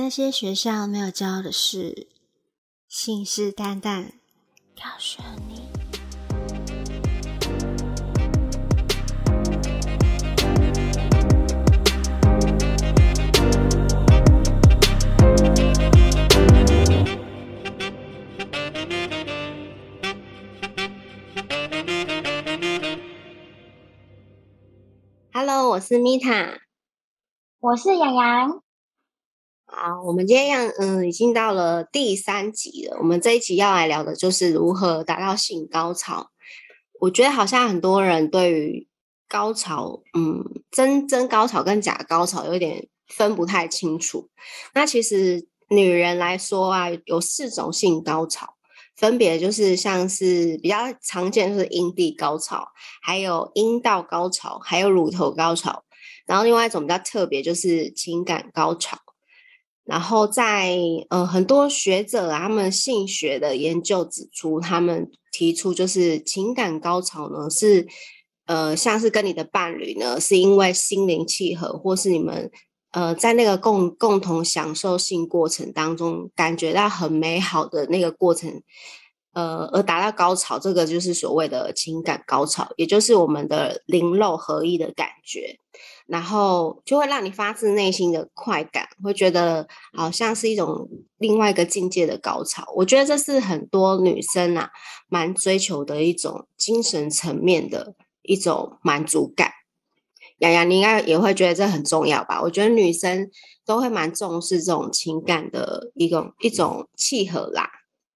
那些学校没有教的事，信誓旦旦告诉你。Hello，我是米塔，我是洋洋。好，我们今天要嗯，已经到了第三集了。我们这一集要来聊的就是如何达到性高潮。我觉得好像很多人对于高潮，嗯，真真高潮跟假高潮有点分不太清楚。那其实女人来说啊，有四种性高潮，分别就是像是比较常见就是阴蒂高潮，还有阴道高潮，还有乳头高潮。然后另外一种比较特别就是情感高潮。然后在呃很多学者他们性学的研究指出，他们提出就是情感高潮呢是呃像是跟你的伴侣呢是因为心灵契合，或是你们呃在那个共共同享受性过程当中感觉到很美好的那个过程，呃而达到高潮，这个就是所谓的情感高潮，也就是我们的灵肉合一的感觉。然后就会让你发自内心的快感，会觉得好像是一种另外一个境界的高潮。我觉得这是很多女生啊蛮追求的一种精神层面的一种满足感。雅雅，你应该也会觉得这很重要吧？我觉得女生都会蛮重视这种情感的一种一种契合啦。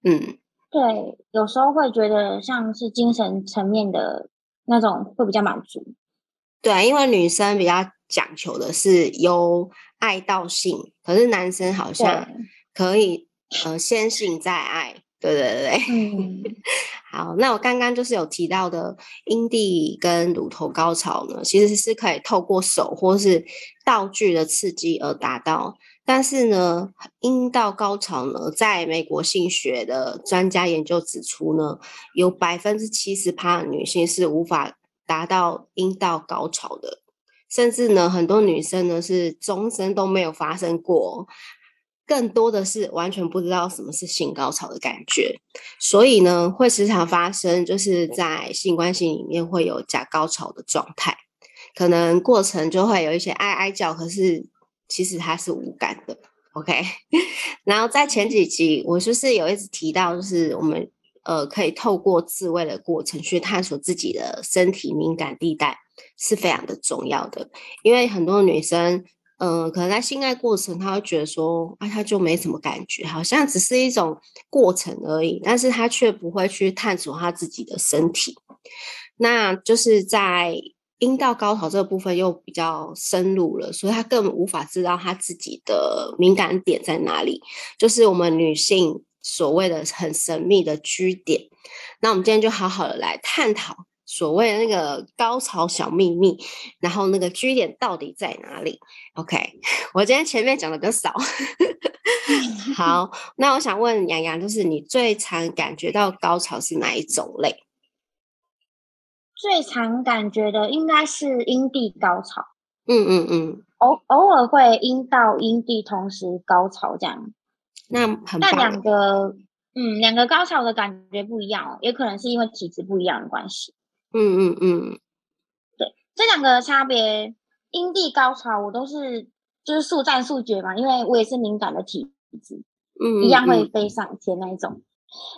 嗯，对，有时候会觉得像是精神层面的那种会比较满足。对，因为女生比较讲求的是由爱到性，可是男生好像可以呃先性再爱，对对对对。嗯，好，那我刚刚就是有提到的阴蒂跟乳头高潮呢，其实是可以透过手或是道具的刺激而达到，但是呢，阴道高潮呢，在美国性学的专家研究指出呢，有百分之七十趴女性是无法。达到阴道高潮的，甚至呢，很多女生呢是终身都没有发生过，更多的是完全不知道什么是性高潮的感觉，所以呢，会时常发生，就是在性关系里面会有假高潮的状态，可能过程就会有一些哀哀叫，可是其实它是无感的。OK，然后在前几集我就是有一直提到，就是我们。呃，可以透过自慰的过程去探索自己的身体敏感地带，是非常的重要的。因为很多女生，嗯，可能在性爱过程，她会觉得说，啊，她就没什么感觉，好像只是一种过程而已，但是她却不会去探索她自己的身体。那就是在阴道高潮这个部分又比较深入了，所以她更无法知道她自己的敏感点在哪里。就是我们女性。所谓的很神秘的居点，那我们今天就好好的来探讨所谓的那个高潮小秘密，然后那个居点到底在哪里？OK，我今天前面讲的比较少。好，那我想问洋洋，就是你最常感觉到高潮是哪一种类？最常感觉的应该是阴蒂高潮。嗯嗯嗯，偶偶尔会阴道阴蒂同时高潮这样。那很但两个，嗯，两个高潮的感觉不一样哦，也可能是因为体质不一样的关系。嗯嗯嗯，对，这两个差别，阴蒂高潮我都是就是速战速决嘛，因为我也是敏感的体质，嗯，一样会飞上天那一种。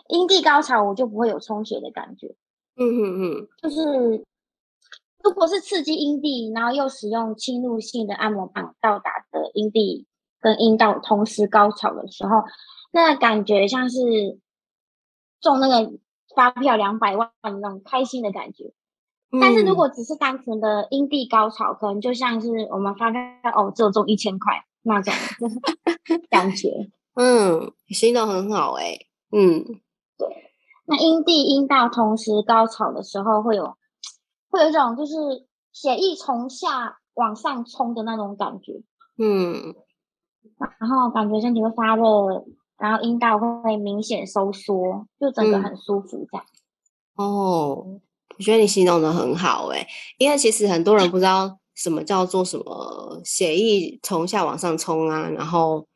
阴蒂高潮我就不会有充血的感觉。嗯嗯嗯，就是如果是刺激阴蒂，然后又使用侵入性的按摩棒到达的阴蒂。跟阴道同时高潮的时候，那感觉像是中那个发票两百万那种开心的感觉。但是如果只是单纯的阴蒂高潮，可能就像是我们发票哦，只有中一千块那种 感觉。嗯，形容很好哎。嗯，对。那阴蒂阴道同时高潮的时候，会有会有一种就是血液从下往上冲的那种感觉。嗯。然后感觉身体会发热，然后阴道会明显收缩，就整个很舒服这样。哦，我觉得你形容的很好诶，因为其实很多人不知道什么叫做什么血液从下往上冲啊，然后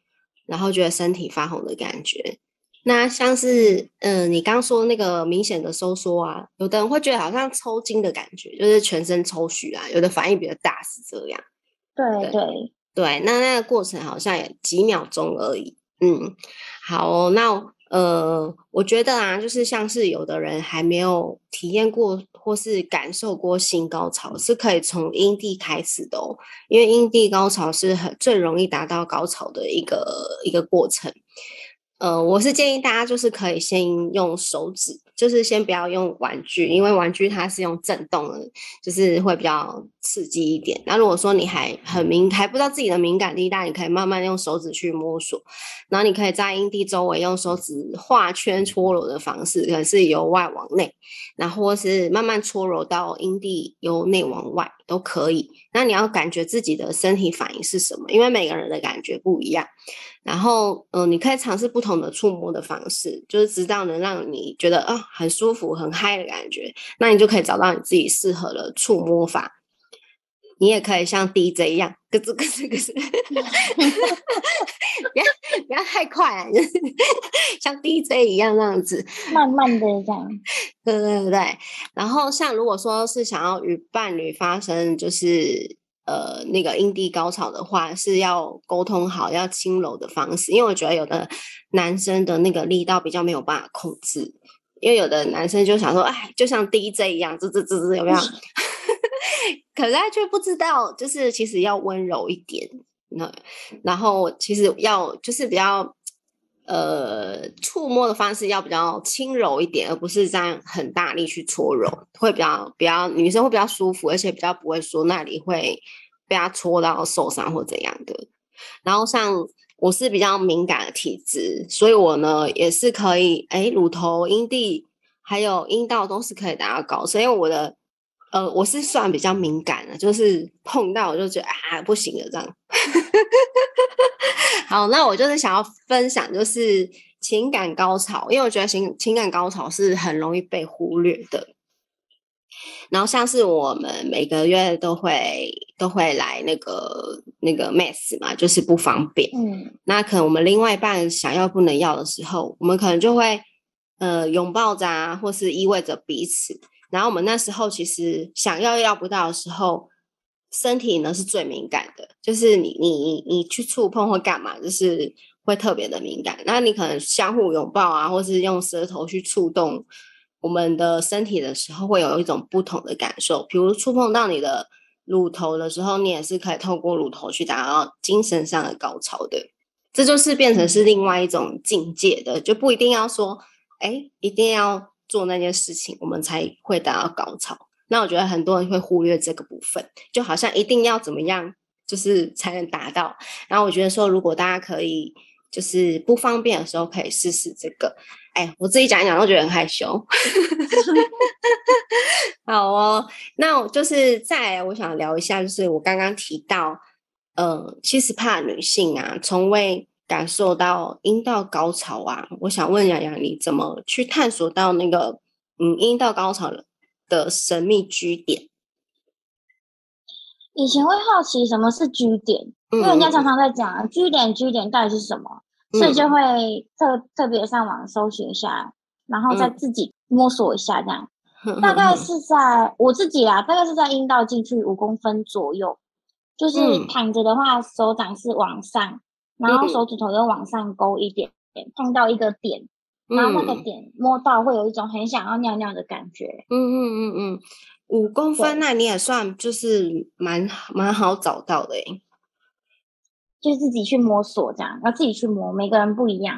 然后觉得身体发红的感觉。那像是，嗯，你刚说那个明显的收缩啊，有的人会觉得好像抽筋的感觉，就是全身抽搐啊，有的反应比较大是这样。对对对，那那个过程好像也几秒钟而已。嗯，好，那。呃，我觉得啊，就是像是有的人还没有体验过或是感受过性高潮，是可以从阴蒂开始的哦，因为阴蒂高潮是很最容易达到高潮的一个一个过程。呃，我是建议大家就是可以先用手指。就是先不要用玩具，因为玩具它是用震动的，就是会比较刺激一点。那如果说你还很敏，还不知道自己的敏感力大，你可以慢慢用手指去摸索，然后你可以在阴蒂周围用手指画圈搓揉的方式，可能是由外往内，然后是慢慢搓揉到阴蒂由内往外都可以。那你要感觉自己的身体反应是什么，因为每个人的感觉不一样。然后，嗯，你可以尝试不同的触摸的方式，就是直到能让你觉得啊很舒服、很嗨的感觉，那你就可以找到你自己适合的触摸法。你也可以像 DJ 一样，咯吱咯吱咯吱，不要 不要太快，就是 像 DJ 一样那样子，慢慢的这样。对对对对。然后，像如果说是想要与伴侣发生，就是。呃，那个阴蒂高潮的话，是要沟通好，要轻柔的方式，因为我觉得有的男生的那个力道比较没有办法控制，因为有的男生就想说，哎，就像 DJ 一样，吱吱吱吱，有没有？可是他却不知道，就是其实要温柔一点，那然后其实要就是比较呃触摸的方式要比较轻柔一点，而不是这样很大力去搓揉，会比较比较女生会比较舒服，而且比较不会说那里会。被他搓到受伤或怎样的，然后像我是比较敏感的体质，所以我呢也是可以，哎，乳头、阴蒂还有阴道都是可以达到高所以我的呃我是算比较敏感的，就是碰到我就觉得啊不行了这样。好，那我就是想要分享就是情感高潮，因为我觉得情情感高潮是很容易被忽略的。然后像是我们每个月都会都会来那个那个 mess 嘛，就是不方便。嗯，那可能我们另外一半想要不能要的时候，我们可能就会呃拥抱着啊，或是依偎着彼此。然后我们那时候其实想要要不到的时候，身体呢是最敏感的，就是你你你去触碰或干嘛，就是会特别的敏感。那你可能相互拥抱啊，或是用舌头去触动。我们的身体的时候会有一种不同的感受，比如触碰到你的乳头的时候，你也是可以透过乳头去达到精神上的高潮的。这就是变成是另外一种境界的，就不一定要说，哎，一定要做那件事情，我们才会达到高潮。那我觉得很多人会忽略这个部分，就好像一定要怎么样，就是才能达到。然后我觉得说，如果大家可以。就是不方便的时候可以试试这个。哎，我自己讲一讲都觉得很害羞。好哦，那我就是再我想聊一下，就是我刚刚提到，呃，其实怕女性啊，从未感受到阴道高潮啊。我想问洋洋，你怎么去探索到那个嗯阴道高潮的神秘居点？以前会好奇什么是居点。因为人家常常在讲居点居点到底是什么，所以就会特特别上网搜寻一下，然后再自己摸索一下这样。大概是在我自己啊，大概是在阴道进去五公分左右，就是躺着的话，手掌是往上，然后手指头又往上勾一点点，碰到一个点，然后那个点摸到会有一种很想要尿尿的感觉。嗯嗯嗯嗯，五公分那你也算就是蛮蛮好找到的诶。就自己去摸索，这样要自己去摸，每个人不一样。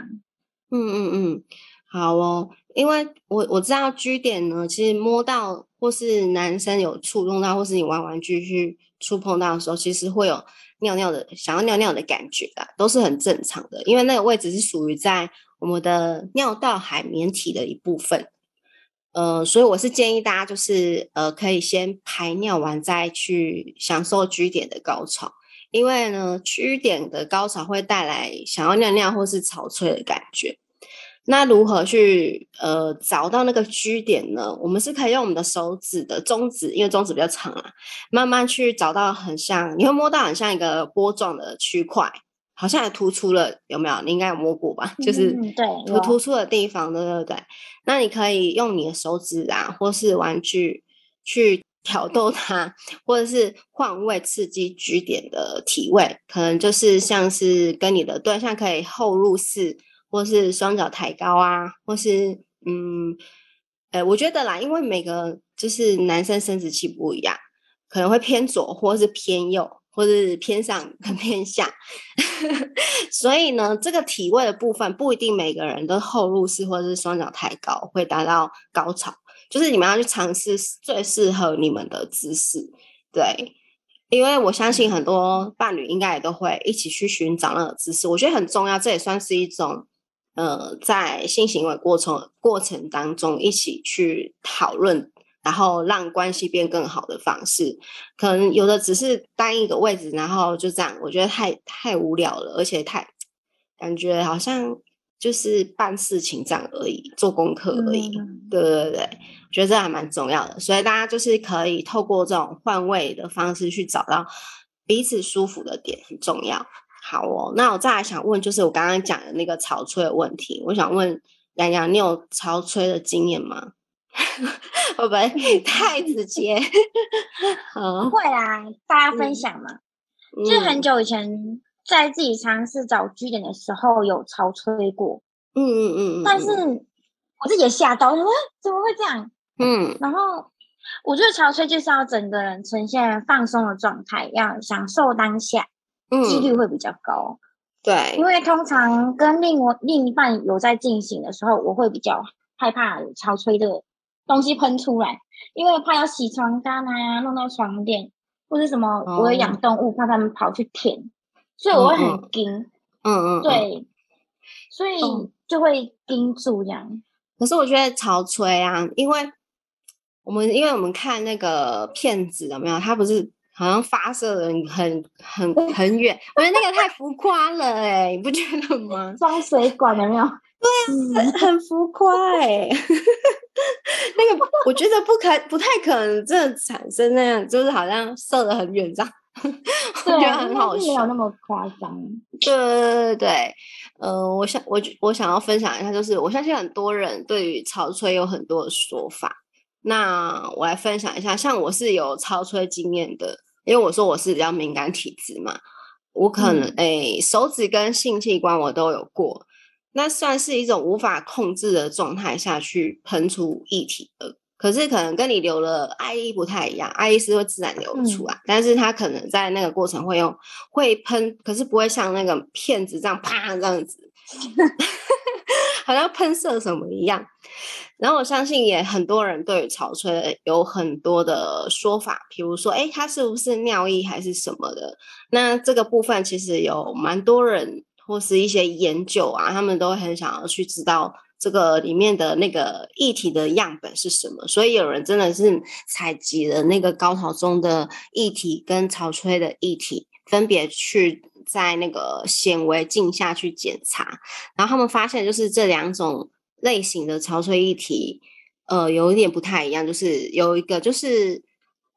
嗯嗯嗯，好哦，因为我我知道 G 点呢，其实摸到或是男生有触动到，或是你玩玩具去触碰到的时候，其实会有尿尿的想要尿尿的感觉啊，都是很正常的。因为那个位置是属于在我们的尿道海绵体的一部分，呃，所以我是建议大家就是呃，可以先排尿完再去享受 G 点的高潮。因为呢，居点的高潮会带来想要尿尿或是潮吹的感觉。那如何去呃找到那个居点呢？我们是可以用我们的手指的中指，因为中指比较长啊，慢慢去找到很像，你会摸到很像一个波状的区块，好像也突出了，有没有？你应该有摸过吧？就是对突突出的地方，对对对。那你可以用你的手指啊，或是玩具去挑逗它，或者是换位刺激 G 点的体位，可能就是像是跟你的对象可以后入式，或是双脚抬高啊，或是嗯，呃，我觉得啦，因为每个就是男生生殖器不一样，可能会偏左或是偏右。或是偏上跟 偏下，所以呢，这个体位的部分不一定每个人都后入式或是双脚抬高会达到高潮，就是你们要去尝试最适合你们的姿势。对，因为我相信很多伴侣应该也都会一起去寻找那个姿势，我觉得很重要，这也算是一种呃，在性行为过程过程当中一起去讨论。然后让关系变更好的方式，可能有的只是单一个位置，然后就这样，我觉得太太无聊了，而且太感觉好像就是办事情这样而已，做功课而已。对对对，我觉得这还蛮重要的，所以大家就是可以透过这种换位的方式去找到彼此舒服的点，很重要。好哦，那我再来想问，就是我刚刚讲的那个潮吹的问题，我想问洋洋，你有潮吹的经验吗？会不会太直接？会啊，大家分享嘛。就是很久以前在自己尝试找据点的时候，有潮吹过。嗯嗯嗯。但是我自己也吓到，说怎么会这样？嗯。然后我觉得潮吹就是要整个人呈现放松的状态，要享受当下，几率会比较高。对，因为通常跟另我另一半有在进行的时候，我会比较害怕潮吹的。东西喷出来，因为怕要洗床单啊，弄到床垫，或者什么，我会养动物，怕它们跑去舔，所以我会很惊，嗯嗯，对，所以就会盯住这样。可是我觉得潮吹啊，因为我们因为我们看那个片子有没有，他不是好像发射的很很很远，我觉得那个太浮夸了哎，你不觉得吗？装水管有没有？对啊，很浮夸哎。那个我觉得不可不太可能真的产生那样，就是好像射的很远这样，我觉得很好笑，没有那么夸张。对对对对，呃，我想我我想要分享一下，就是我相信很多人对于潮吹有很多的说法。那我来分享一下，像我是有潮吹经验的，因为我说我是比较敏感体质嘛，我可能诶手指跟性器官我都有过。那算是一种无法控制的状态下去喷出液体的，可是可能跟你流了爱意不太一样，爱意是会自然流出来，但是它可能在那个过程会用会喷，可是不会像那个骗子这样啪这样子，好像喷射什么一样。然后我相信也很多人对于潮吹有很多的说法，比如说，哎，它是不是尿液还是什么的？那这个部分其实有蛮多人。或是一些研究啊，他们都很想要去知道这个里面的那个液体的样本是什么，所以有人真的是采集了那个高潮中的液体跟潮吹的液体，分别去在那个显微镜下去检查，然后他们发现就是这两种类型的潮吹液体，呃，有一点不太一样，就是有一个就是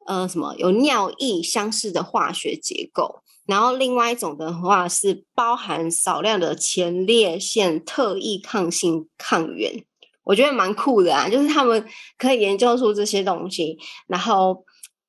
呃什么有尿液相似的化学结构。然后另外一种的话是包含少量的前列腺特异抗性抗原，我觉得蛮酷的啊，就是他们可以研究出这些东西。然后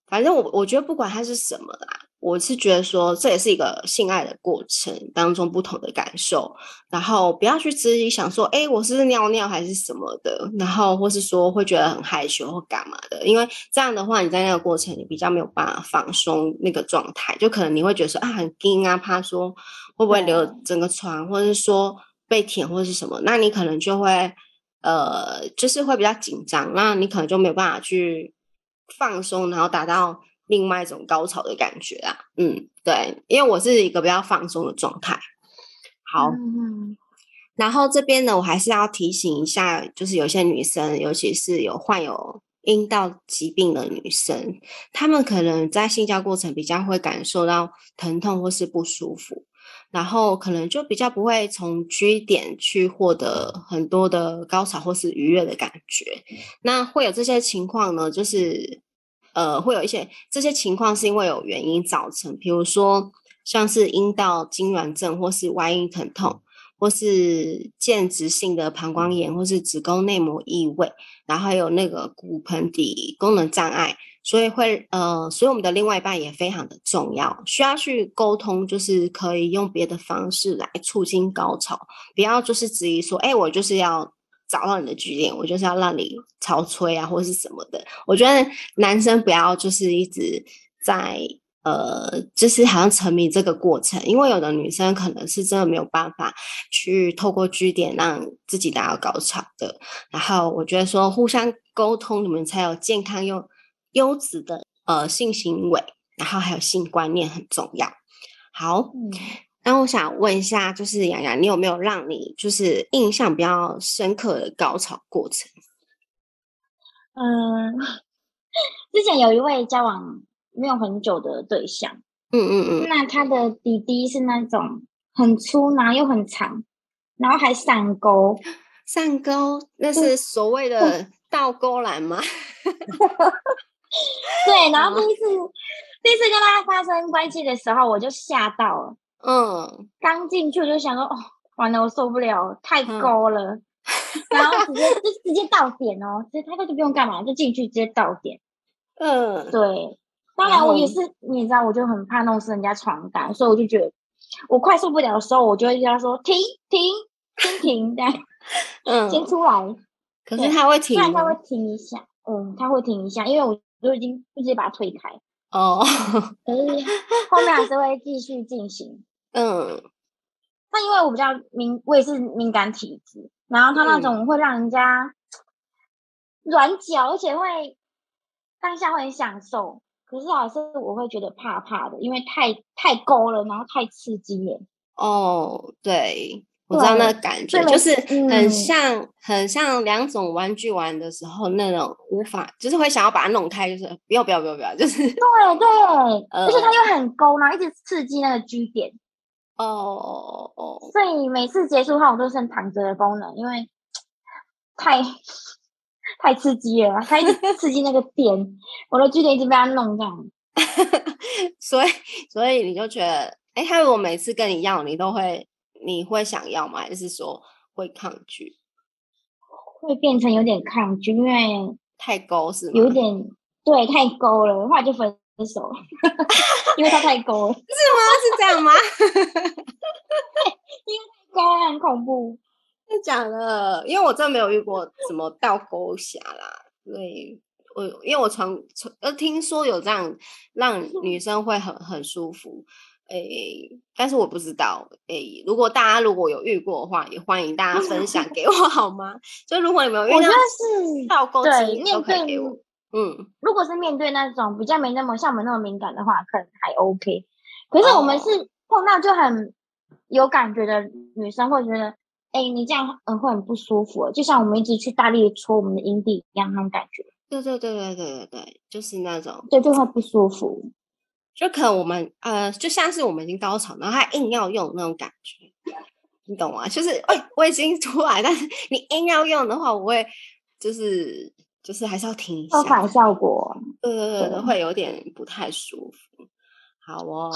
反正我我觉得不管它是什么啦。我是觉得说，这也是一个性爱的过程当中不同的感受，然后不要去自己，想说，哎，我是尿尿还是什么的，然后或是说会觉得很害羞或干嘛的，因为这样的话，你在那个过程你比较没有办法放松那个状态，就可能你会觉得说啊很惊啊，怕说会不会流整个床，或者是说被舔或者是什么，那你可能就会呃，就是会比较紧张，那你可能就没有办法去放松，然后达到。另外一种高潮的感觉啊，嗯，对，因为我是一个比较放松的状态。好，然后这边呢，我还是要提醒一下，就是有些女生，尤其是有患有阴道疾病的女生，她们可能在性交过程比较会感受到疼痛或是不舒服，然后可能就比较不会从 G 点去获得很多的高潮或是愉悦的感觉。那会有这些情况呢，就是。呃，会有一些这些情况是因为有原因造成，比如说像是阴道痉挛症，或是外阴疼痛，或是间质性的膀胱炎，或是子宫内膜异位，然后还有那个骨盆底功能障碍。所以会呃，所以我们的另外一半也非常的重要，需要去沟通，就是可以用别的方式来促进高潮，不要就是质疑说，哎，我就是要找到你的据点，我就是要让你超吹啊，或者是什么的。我觉得男生不要就是一直在呃，就是好像沉迷这个过程，因为有的女生可能是真的没有办法去透过据点让自己达到高潮的。然后我觉得说互相沟通，你们才有健康又。优质的呃性行为，然后还有性观念很重要。好，那我想问一下，就是洋洋，你有没有让你就是印象比较深刻的高潮过程？嗯，之前有一位交往没有很久的对象，嗯嗯嗯，那他的弟弟是那种很粗，然后又很长，然后还上 钩，上钩那是所谓的倒钩篮吗？对，然后第一次第一次跟他发生关系的时候，我就吓到了。嗯，刚进去我就想说，哦，完了，我受不了，太高了。然后直接就直接到点哦，其实他就不用干嘛，就进去直接到点。嗯，对。当然我也是，你知道，我就很怕弄湿人家床单，所以我就觉得我快受不了的时候，我就会跟他说停停先停，这样，嗯，先出来。可是他会停，他会停一下，嗯，他会停一下，因为我。都已经直接把它推开哦，可是后面还是会继续进行。嗯，那因为我比较敏，我也是敏感体质，然后他那种会让人家软脚，而且会当下会很享受，可是还是我会觉得怕怕的，因为太太勾了，然后太刺激了。哦，对。我知道那个感觉，就是很像很像两种玩具玩的时候那种无法，就是会想要把它弄开，就是不要不要不要不要，就是对对，而且它又很勾，然后一直刺激那个 G 点。哦哦哦，所以每次结束后我都剩躺着的功能，因为太 太刺激了，它一直刺激那个点，我的 G 点一直被他弄这样。所以所以你就觉得，哎，他如果每次跟你要，你都会。你会想要吗？还是说会抗拒？会变成有点抗拒，因为太勾是吗？有点对，太勾了，后来就分手了，因为他太高了。是吗？是这样吗？因为太勾很恐怖。真的假的？因为我真的没有遇过什么倒钩侠啦，所以我因为我从从呃听说有这样让女生会很很舒服。诶，但是我不知道。诶，如果大家如果有遇过的话，也欢迎大家分享给我 好吗？就如果你们有遇到倒钩你，都可以给我。嗯，如果是面对那种比较没那么像我们那么敏感的话，可能还 OK。可是我们是碰到就很有感觉的女生，会觉得，哎，你这样嗯会很不舒服，就像我们一直去大力戳我们的阴蒂一样那种感觉。对对对对对对对，就是那种，对，就会不舒服。就可能我们呃，就像是我们已经高潮，然后他硬要用那种感觉，你懂吗？就是哎，我已经出来，但是你硬要用的话，我会就是就是还是要停一下，反效果，对对对，会有点不太舒服。好哦，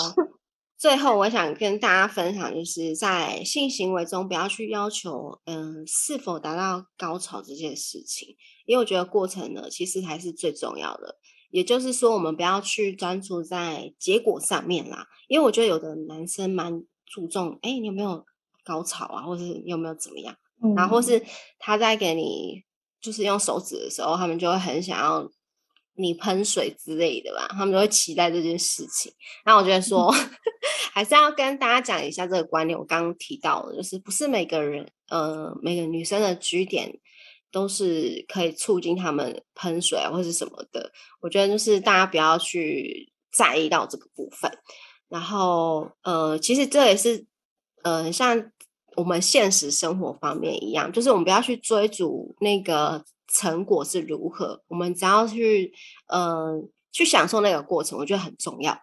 最后我想跟大家分享，就是在性行为中不要去要求嗯是否达到高潮这件事情，因为我觉得过程呢，其实才是最重要的。也就是说，我们不要去专注在结果上面啦，因为我觉得有的男生蛮注重，哎，你有没有高潮啊，或是你有没有怎么样，然后或是。他在给你就是用手指的时候，他们就会很想要你喷水之类的吧，他们就会期待这件事情。那我觉得说，还是要跟大家讲一下这个观念。我刚刚提到的，就是不是每个人，呃，每个女生的居点。都是可以促进他们喷水啊，或是什么的。我觉得就是大家不要去在意到这个部分。然后，呃，其实这也是，呃，像我们现实生活方面一样，就是我们不要去追逐那个成果是如何，我们只要去，呃，去享受那个过程，我觉得很重要。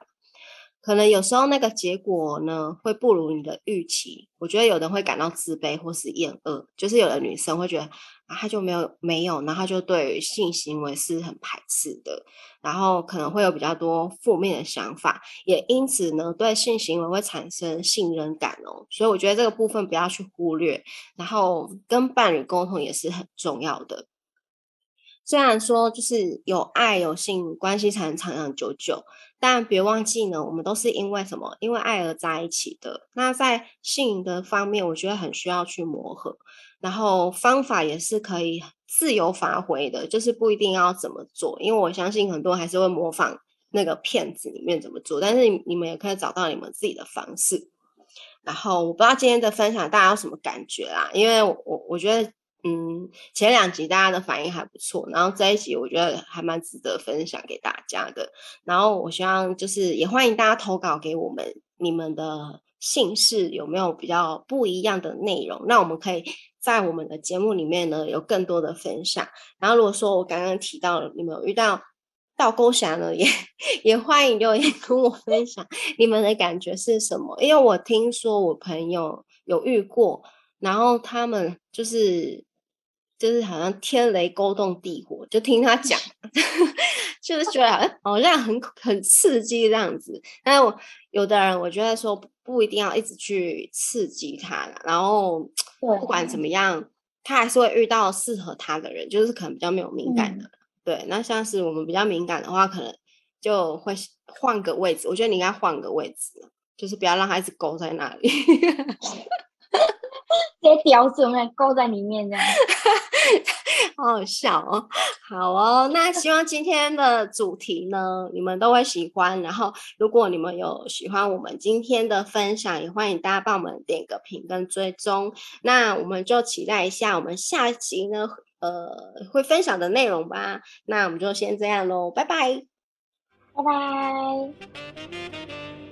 可能有时候那个结果呢会不如你的预期。我觉得有人会感到自卑或是厌恶，就是有的女生会觉得啊，她就没有没有，然后就对性行为是很排斥的，然后可能会有比较多负面的想法，也因此呢对性行为会产生信任感哦。所以我觉得这个部分不要去忽略，然后跟伴侣沟通也是很重要的。虽然说就是有爱有性关系才能长长久久，但别忘记呢，我们都是因为什么？因为爱而在一起的。那在性的方面，我觉得很需要去磨合，然后方法也是可以自由发挥的，就是不一定要怎么做。因为我相信很多还是会模仿那个片子里面怎么做，但是你们也可以找到你们自己的方式。然后我不知道今天的分享大家有什么感觉啦，因为我我觉得。嗯，前两集大家的反应还不错，然后这一集我觉得还蛮值得分享给大家的。然后我希望就是也欢迎大家投稿给我们，你们的姓氏有没有比较不一样的内容？那我们可以在我们的节目里面呢有更多的分享。然后如果说我刚刚提到了你们有遇到倒钩侠呢，也 也欢迎留言跟我分享你们的感觉是什么？因为我听说我朋友有遇过，然后他们就是。就是好像天雷勾动地火，就听他讲，就是觉得好像好像很很刺激这样子。但是我有的人，我觉得说不一定要一直去刺激他，然后不管怎么样，他还是会遇到适合他的人，就是可能比较没有敏感的。对，那像是我们比较敏感的话，可能就会换个位置。我觉得你应该换个位置，就是不要让他一直勾在那里。直接叼住，那勾在里面这样，好好笑哦。好哦，那希望今天的主题呢，你们都会喜欢。然后，如果你们有喜欢我们今天的分享，也欢迎大家帮我们点个评跟追踪。那我们就期待一下我们下集呢，呃，会分享的内容吧。那我们就先这样喽，拜拜，拜拜。